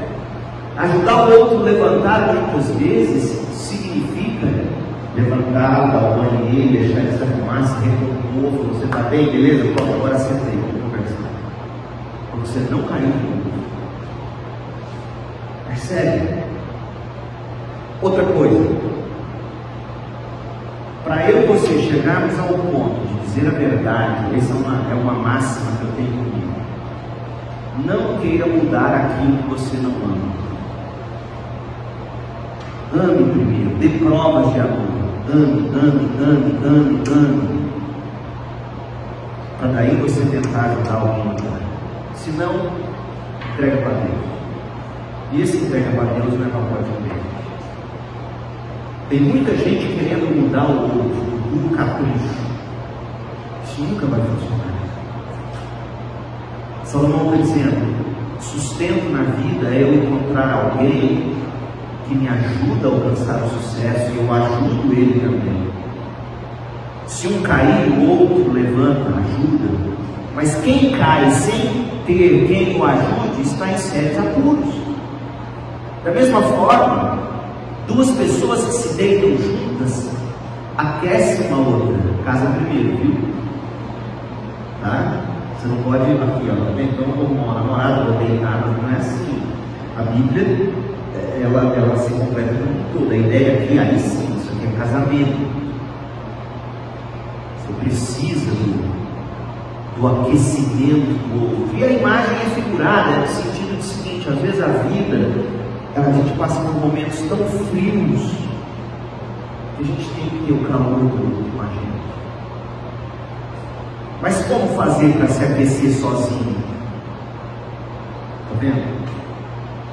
Ajudar o outro a levantar muitas vezes significa levantar, dar banho nele, deixar ele se arrumar, se recompor, você está bem, beleza? Pode agora senta aí, vamos conversar. Para você não cair no mundo. Percebe? Outra coisa. Para eu e você chegarmos ao ponto de dizer a verdade, essa é uma, é uma máxima que eu tenho comigo. Não queira mudar aquilo que você não ama. Ame primeiro, dê provas de amor. Ame, ame, ame, ame, ame. Para daí você tentar ajudar alguém a. Se não, entrega para Deus. E esse entrega para Deus não é papel de Deus. Tem muita gente querendo mudar o outro, um capricho. Isso nunca vai funcionar. Salomão está dizendo: sustento na vida é eu encontrar alguém que me ajuda a alcançar o sucesso e eu ajudo ele também. Se um cair, o outro levanta, ajuda. Mas quem cai sem ter quem o ajude está em sérios apuros. Da mesma forma, duas pessoas que se deitam juntas aquecem uma outra. Casa primeiro, viu? Tá? Você não pode ir aqui, ó. Então, como uma namorada vou deitar, não é assim. A Bíblia ela, ela se completa com tudo. A ideia aqui, aí sim, isso aqui é casamento. Você precisa do, do aquecimento do outro. E a imagem é figurada no sentido do seguinte, às vezes a vida, a gente passa por momentos tão frios que a gente tem que ter o calor do outro com a gente. Mas como fazer para se aquecer sozinho? Está vendo?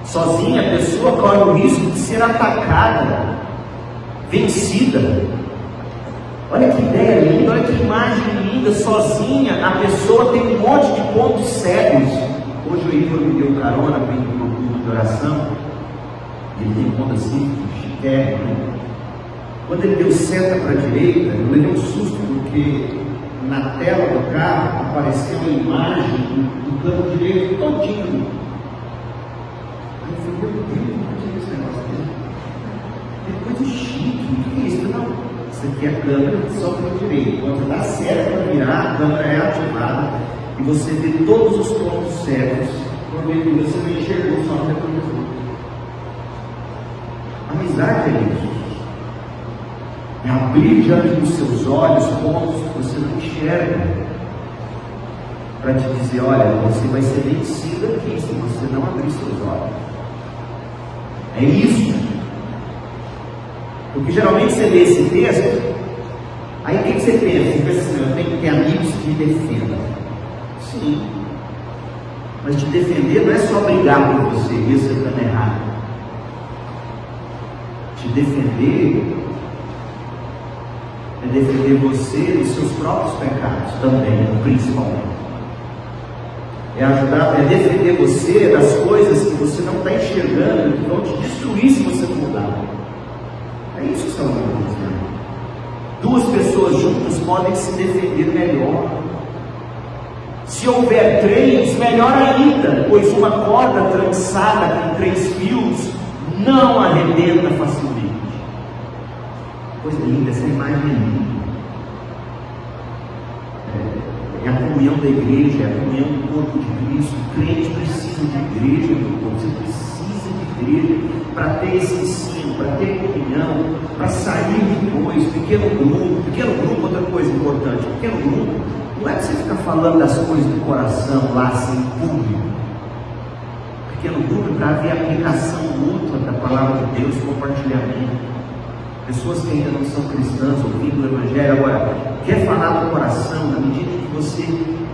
Sozinha a pessoa corre o risco de ser atacada, vencida. Olha que ideia linda, olha que imagem linda. Sozinha a pessoa tem um monte de pontos cegos. Hoje o Igor me deu carona para ir para o grupo de oração. Ele tem ponto assim, chiquérrimo. Quando ele deu seta para a direita, eu levei um susto, porque na tela do carro apareceu a imagem do, campo direito todinho meu Deus, onde esse negócio dele? É coisa chique, o que é isso? Não, isso aqui é a câmera só para o direito. Quando dá certo para virar, a câmera é ativada e você vê todos os pontos cegos. Quando você não enxergou só no retrovisor. Amizade é isso. É abrir diante dos seus olhos pontos que você não enxerga. Para te dizer, olha, você vai ser vencido aqui se você não abrir seus olhos. É isso. Porque geralmente você lê esse texto, aí o que, você pensa? Você pensa assim, eu tenho que ter amigos que me defendam. Sim. Mas te defender não é só brigar por você, isso está errado. Te defender é defender você dos seus próprios pecados também, principalmente é ajudar, é defender você das coisas que você não está enxergando, que vão te destruir se você não mudar. É isso que estamos dizendo. Duas pessoas juntas podem se defender melhor. Se houver três, melhor ainda, pois uma corda trançada com três fios não arrebenta facilmente. Coisa linda, essa imagem é linda. É, é a comunhão da igreja, é a comunhão do corpo de Cristo. O crente precisa de igreja, meu povo. Você precisa de igreja para ter esse ensino, para ter comunhão, para sair depois. Pequeno grupo, pequeno grupo, outra coisa importante. Pequeno grupo, não é que você ficar falando das coisas do coração lá sem público pequeno grupo para haver aplicação mútua da palavra de Deus, compartilhamento. Pessoas que ainda não são cristãs, ouvindo o Evangelho, agora, quer falar do coração, na medida em você,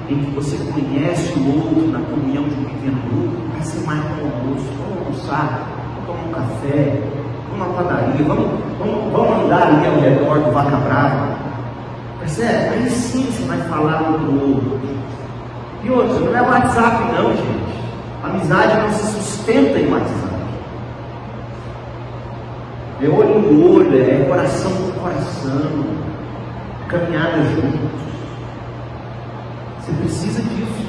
em que você conhece o outro na comunhão de um pequeno grupo, vai ser mais um almoço, vamos almoçar, vamos tomar um café, vamos na padaria, vamos, vamos, vamos andar ali ao redor do Vaca Brava. Percebe? Aí sim você vai falar um do outro. E outra, não é WhatsApp não, gente. Amizade não se sustenta em WhatsApp. É olho no olho, é coração com coração, caminhada juntos. Você precisa disso.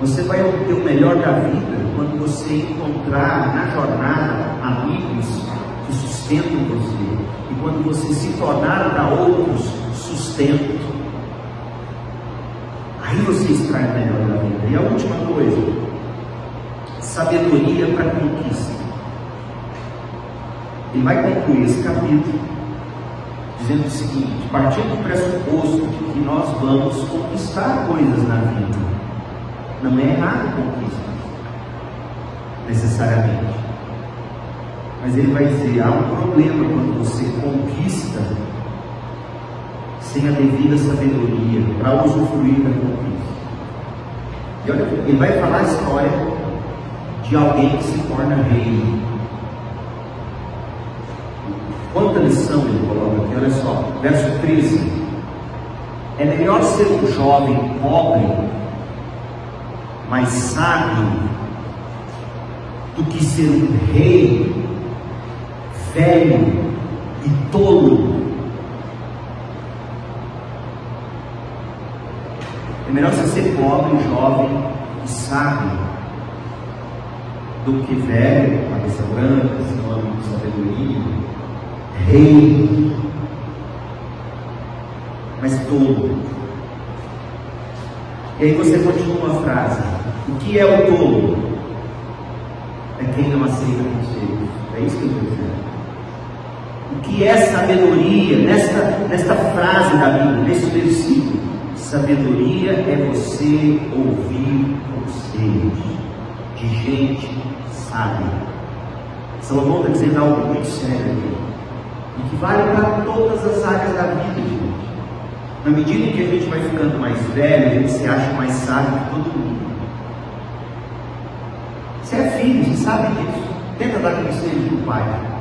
Você vai obter o melhor da vida quando você encontrar na jornada amigos que sustentam você. E quando você se tornar para outros sustento. Aí você extrai o melhor da vida. E a última coisa, sabedoria para conquista. Ele vai concluir esse capítulo dizendo o seguinte: partindo do pressuposto que nós vamos conquistar coisas na vida, não é errado conquista, necessariamente. Mas ele vai dizer: há um problema quando você conquista sem a devida sabedoria para usufruir da conquista. E olha, ele vai falar a história de alguém que se torna rei. Quanta lição ele coloca aqui, olha só, verso 13. É melhor ser um jovem pobre, mas sábio, do que ser um rei velho e tolo melhor você ser pobre, jovem e sábio do que velho, cabeça branca, sinônimo de sabedoria, rei, mas tolo. E aí você continua a frase: o que é o tolo? É quem não aceita conselhos. É isso que eu estou dizendo. O que é sabedoria nesta, nesta frase da Bíblia, nesse versículo? Sabedoria é você ouvir conselhos de gente sábia. Salomão está dizendo algo muito sério aqui. E que vale para todas as áreas da vida, gente. Na medida em que a gente vai ficando mais velho, a gente se acha mais sábio que todo mundo. Você é filho, você sabe disso. Tenta dar conselho para o pai.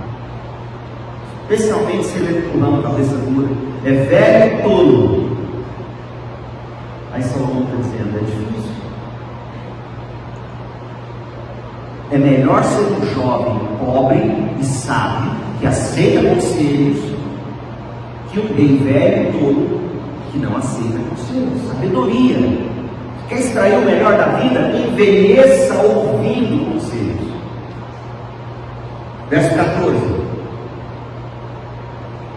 Especialmente se ele é pulão, cabeça dura. É velho e tolo. Aí Salomão está dizendo, é difícil. É melhor ser um jovem pobre e sábio, que aceita conselhos, que um rei velho todo, que não aceita conselhos. Sabedoria. Quer extrair o melhor da vida? Envelheça ouvindo conselhos. Verso 14.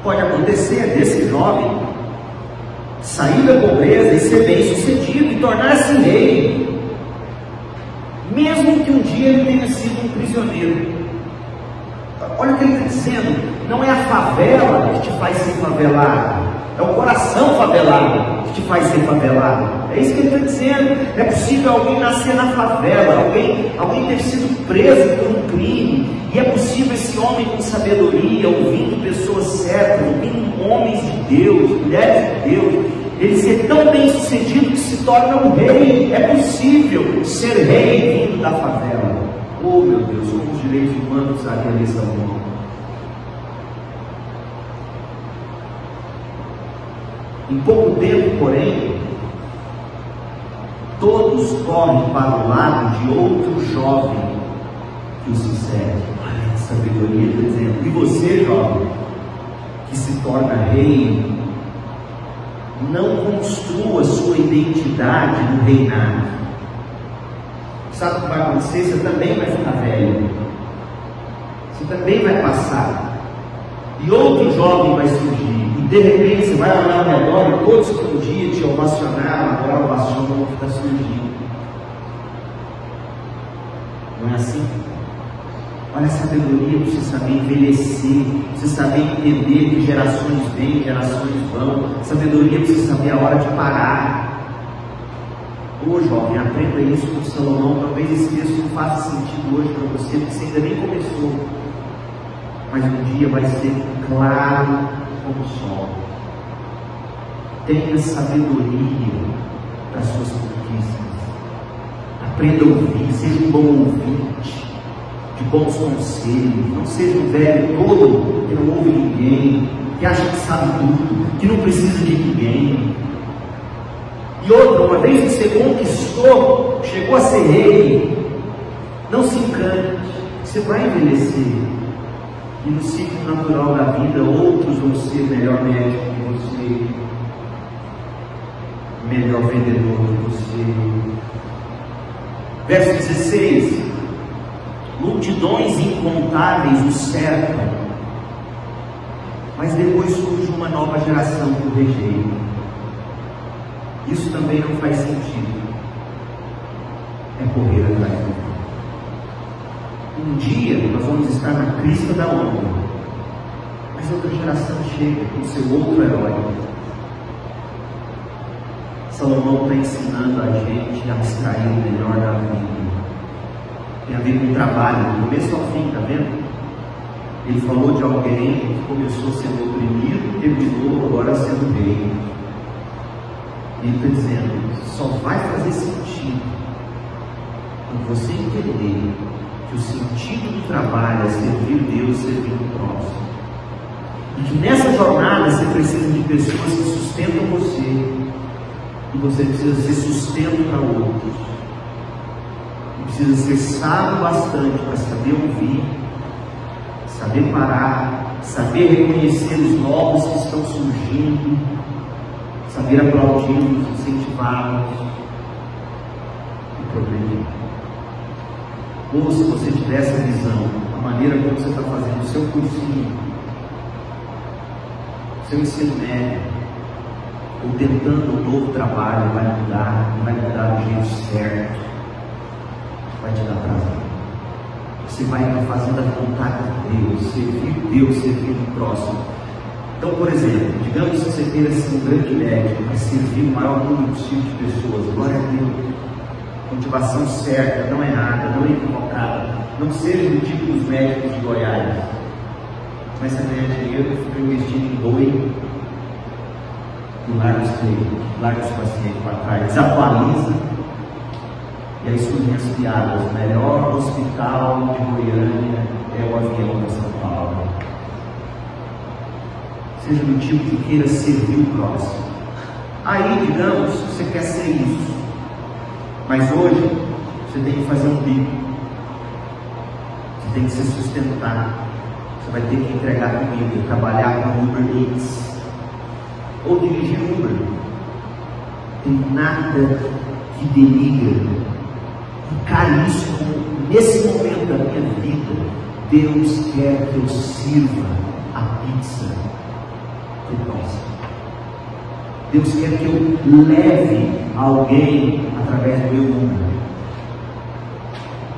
Pode acontecer desse jovem sair da pobreza e ser bem sucedido e tornar-se rei, mesmo que um dia ele tenha sido um prisioneiro. Olha o que ele está dizendo: não é a favela que te faz ser favelado, é o coração favelado que te faz ser favelado. É isso que ele está dizendo. É possível alguém nascer na favela, alguém, alguém ter sido preso por um crime, e é possível esse homem com sabedoria, ouvindo pessoas certas, ouvindo homens de Deus, mulheres de Deus, ele ser tão bem sucedido que se torna um rei. É possível ser rei vindo da favela. Oh meu Deus, como os direitos humanos aqueles amor. Em pouco tempo, porém, todos correm para o lado de outro jovem que os segue. Olha a sabedoria está dizendo. E você, jovem, que se torna rei, não construa sua identidade no reinado. Sabe o que vai acontecer? Você também vai ficar velho. Você também vai passar. E outro jovem vai surgir. E de repente você vai olhar ao redor e todos que um dia te ovacionaram, agora o que está surgindo. Não é assim? Olha a sabedoria para você saber envelhecer, você saber entender que gerações vêm, gerações vão, sabedoria para você saber a hora de parar. Ô jovem, aprenda isso com Salomão. Talvez esse texto não faça sentido hoje para você, porque você ainda nem começou. Mas um dia vai ser claro como o sol. Tenha sabedoria para suas conquistas. Aprenda a ouvir, seja um bom ouvinte de bons conselhos. Não seja um velho todo que não ouve ninguém, que acha que sabe tudo, que não precisa de ninguém. E outra, uma vez que você conquistou, chegou a ser rei, não se encante, você vai envelhecer. E no ciclo natural da vida, outros vão ser melhor médico que você, melhor vendedor que você. Verso 16: Multidões incontáveis o cercam, mas depois surge uma nova geração que o rejeita. Isso também não faz sentido. É correr atrás do Um dia nós vamos estar na crista da onda, mas outra geração chega com seu outro herói. Salomão está ensinando a gente a extrair o melhor da vida. Tem a ver com o trabalho, do começo ao fim, está vendo? Ele falou de alguém que começou sendo oprimido, terminou agora sendo rei. Ele está dizendo, só vai fazer sentido quando você entender que o sentido do trabalho é servir Deus, servir o próximo. E que nessa jornada você precisa de pessoas que sustentam você. E você precisa ser sustento para outros. E precisa ser sábio bastante para saber ouvir, saber parar, saber reconhecer os novos que estão surgindo saber aplaudir-nos, incentivá-los e progredir. Ou se você tiver essa visão, a maneira como você está fazendo o seu cursinho, o seu ensino médio, ou tentando um novo trabalho, vai mudar, vai mudar do jeito certo, vai te dar prazer. Você vai fazendo a vontade de Deus, servir Deus, servir o próximo então, por exemplo, digamos que você queira ser um grande médico para servir o maior número possível de pessoas, glória a Deus, motivação certa, não é nada, não é equivocada, não seja do tipo dos médicos de Goiás, começa a ganhar dinheiro, fica investindo em boi e larga os clientes, larga os pacientes para trás, desatualiza, e aí surgem as piadas, o melhor hospital de Goiânia é o avião de São Paulo. Seja do tipo que queira servir o próximo. Aí, digamos, você quer ser isso, mas hoje você tem que fazer um bico, você tem que se sustentar, você vai ter que entregar comida, trabalhar com Uber Eats, ou dirigir Uber. Tem nada que denigra. Encare isso nesse momento da minha vida, Deus quer que eu sirva a pizza Deus quer que eu leve alguém através do meu nome.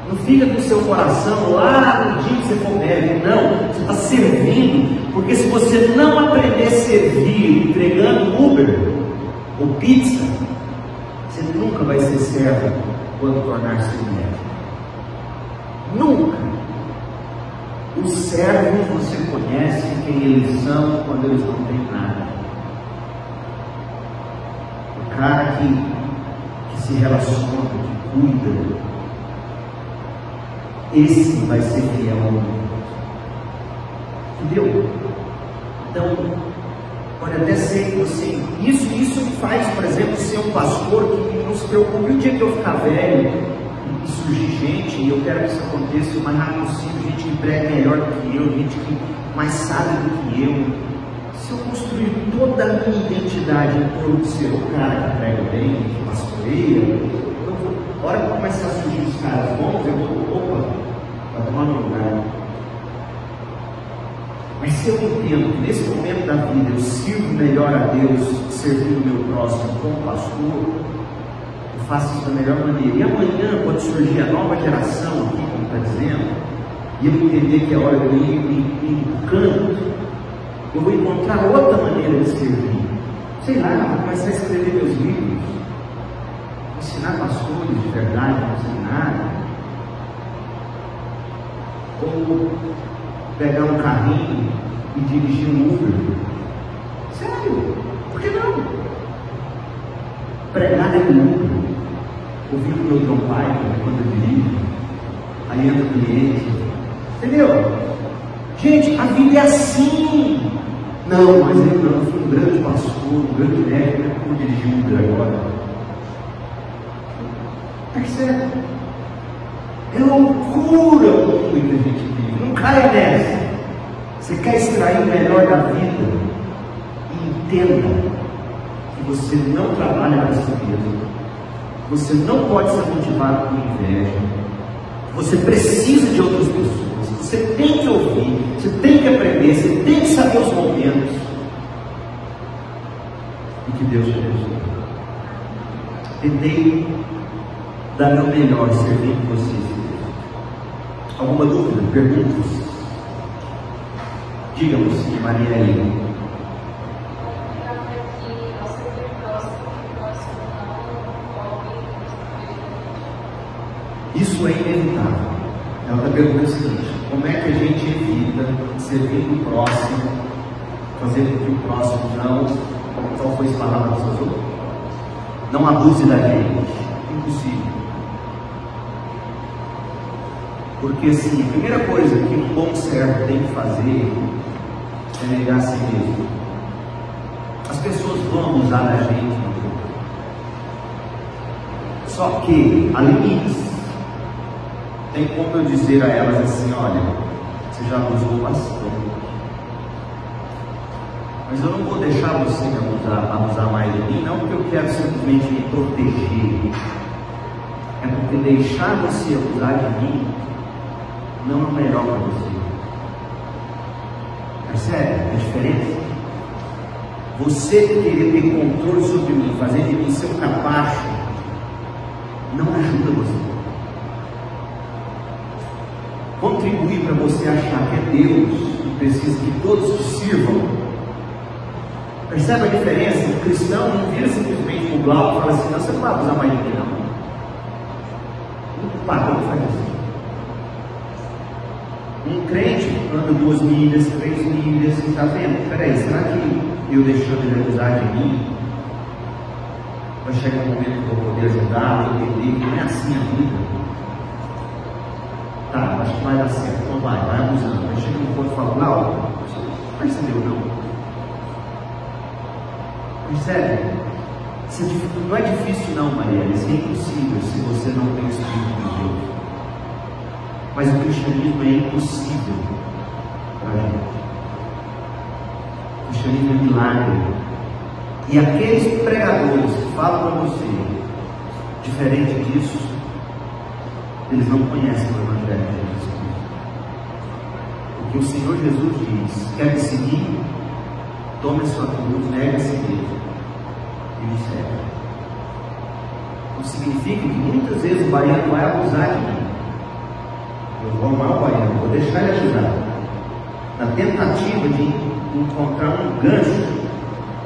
Não fica com o seu coração lá no dia que você for médico, não. Você está servindo, porque se você não aprender a servir entregando Uber ou pizza, você nunca vai ser servo quando tornar-se médico. Nunca. Os servos você conhece quem eles são quando eles não têm nada. Cara que, que se relaciona, que cuida, esse vai ser fiel ao mundo. Entendeu? Então, pode até ser que você. Isso, isso me faz, por exemplo, ser um pastor que não se preocupe. O dia que eu ficar velho, e surgir gente, e eu quero que isso aconteça o mais rápido possível, gente que prega melhor do que eu, gente que mais sabe do que eu. Se eu construir toda a minha identidade em torno de ser o cara que prega bem, que pastoreia, a hora que começar a surgir os caras bons, eu vou, opa, vai tomar meu lugar. Mas se eu entendo que nesse momento da vida eu sirvo melhor a Deus servindo o meu próximo como pastor, eu faço isso da melhor maneira. E amanhã, quando surgir a nova geração aqui, como está dizendo, e eu entender que é hora de eu ir, no canto, eu vou encontrar outra maneira de servir. Sei lá, vou começar a escrever meus livros, ensinar pastores de verdade no seminário, ou pegar um carrinho e dirigir um Uber. Sério, por que não? Pregar é Uber, ouvir o meu John quando eu dirijo, aí entra o cliente, entendeu? Gente, a vida é assim. Não, mas eu não, fui um grande pastor, um grande médico, não é como dirigir um Uber agora. Percebe? É loucura o mundo que a gente vive. Não caia nessa. Você quer extrair o melhor da vida? Entenda que você não trabalha para si mesmo. Você não pode ser motivado por inveja. Você precisa de outras pessoas. Você tem que ouvir, você tem que aprender, você tem que saber os momentos. E que Deus te abençoe. Tentei dar meu melhor servindo vocês. Alguma dúvida? Perguntas? Digam sim, Maria aí. Isso é inevitável. Ela está perguntando o seguinte: como é que a gente evita servir o próximo, fazendo que o próximo não, qual foi a palavra que você usou? Não abuse da gente. Impossível. Porque assim, a primeira coisa que um bom servo tem que fazer é negar a si mesmo. As pessoas vão abusar da gente. Só que há limites tem como eu dizer a elas assim: olha, você já abusou bastante. Mas eu não vou deixar você abusar, abusar mais de mim, não porque eu quero simplesmente me proteger. É porque deixar você abusar de mim não é melhor para você. Percebe a diferença? Você querer ter controle sobre mim, fazer de mim seu capacho, não ajuda você contribuir para você achar que é Deus e precisa que todos sirvam. Percebe a diferença? O cristão não vira simplesmente o Glauco e fala assim, não, você não vai abusar mais de mim, não. O padrão faz assim. Um crente anda duas milhas, três milhas, está vendo? Peraí, será que eu deixando ele abusar de mim, vai chegar um momento que eu vou poder ajudar, entender que não é assim a vida? Tá, acho que vai dar certo. Então vai, vai abusando. Aí chega no ponto e fala, não, você não percebeu não. Percebe? Não é difícil não, Maria, isso é impossível se você não tem o Espírito de Deus. Mas o cristianismo é impossível para gente. O cristianismo é milagre. E aqueles pregadores que falam para você, diferente disso, eles não conhecem o Jesus Cristo. Porque o Senhor Jesus diz: quer me seguir? Tome sua cruz, negue a mesmo e me segue. Então significa que muitas vezes o baiano vai abusar de mim. Eu vou amar o baiano, vou deixar ele ajudar. Na tentativa de encontrar um gancho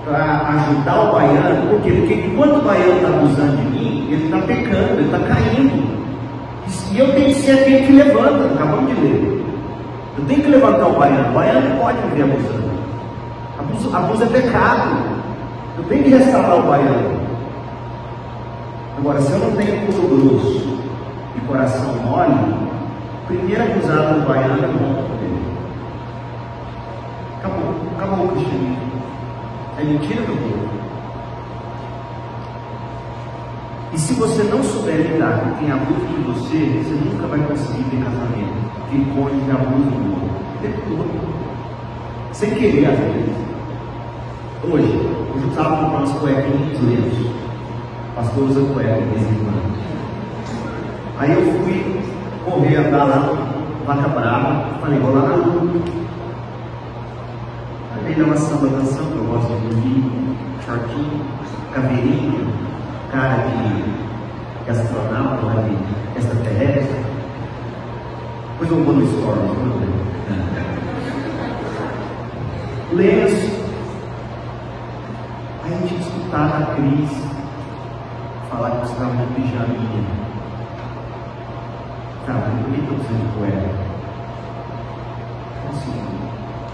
para ajudar o baiano, por quê? Porque enquanto o baiano está abusando de mim, ele está pecando, ele está caindo. E eu tenho que ser aquele que levanta, acabamos de ler. Eu tenho que levantar o baiano. O baiano não pode viver abusando. Abuso, abuso é pecado. Eu tenho que restaurar o baiano. Agora, se eu não tenho corpo grosso e coração mole, o primeiro abusado do baiano é bom dele. Acabou, acabou o cristianismo. É mentira do povo. E se você não souber lidar com quem abusa de você, você nunca vai conseguir ter casamento. Quem ter abuso do outro. Todo. Sem querer, às vezes. Hoje, hoje eu estava comprando umas cuequinhas lenços. O pastor usa cueca de vez em. Aí eu fui correr, andar lá Vaca Brava, falei, vou lá na rua. Aí dei uma samba que eu gosto de dormir, shortinho, caveirinha, cara de, de astronauta, lá de extraterrestre. Depois eu vou no stories, vamos ver. Lenço, Aí a gente escutava a Cris falar que estava de pijaminha. Tá, mas por que eu preciso de cueca? Então, assim,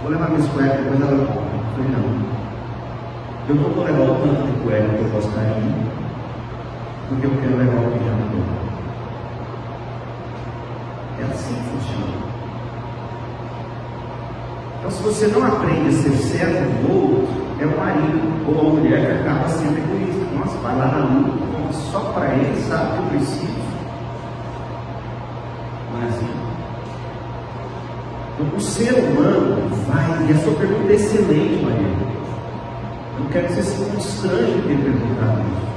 vou levar minhas cuecas, depois ela volta. Eu falei, não. Eu não vou levar o tanto de cueca que eu gostaria, porque eu quero levar o pijama todo. É assim que funciona. Então, se você não aprende a ser servo do outro, é o marido ou a mulher que acaba sendo egoísta. Nossa, vai lá na luta, só para ele, sabe que eu preciso. Não é assim? Então, o ser humano vai, e a sua pergunta é excelente, Maria. Não quero que você se constrange ter perguntado isso.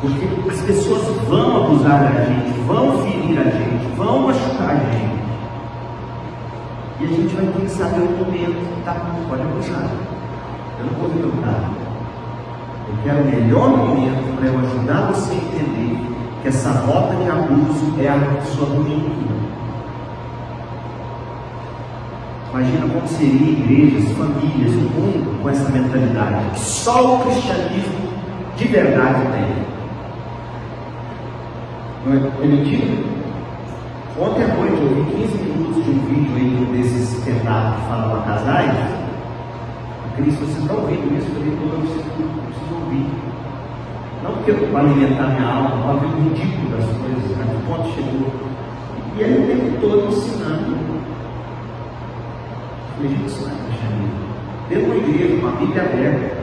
Porque as pessoas vão abusar da gente, vão ferir a gente, vão machucar a gente. E a gente vai ter que saber o momento, tá? Pode abusar. Eu não vou preocupar. Eu quero o melhor momento para eu ajudar você a entender que essa rota de abuso é a sua ruim. Imagina como seria igrejas, famílias, o mundo com essa mentalidade. Só o cristianismo de verdade tem. Não é, é mentira? Ontem à noite eu vi 15 minutos de um vídeo aí desses tentados que falam a casais. Cris, você está ouvindo isso? Eu falei, eu preciso, eu preciso ouvir. Não porque eu para alimentar minha alma, para ver o ridículo das coisas, a que ponto chegou. E ele o tempo todo ensinando. Eu falei, gente, isso não é cristianismo. Dentro de uma igreja, uma Bíblia aberta.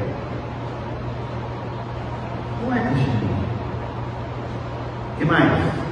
Não é cristianismo. Que mais?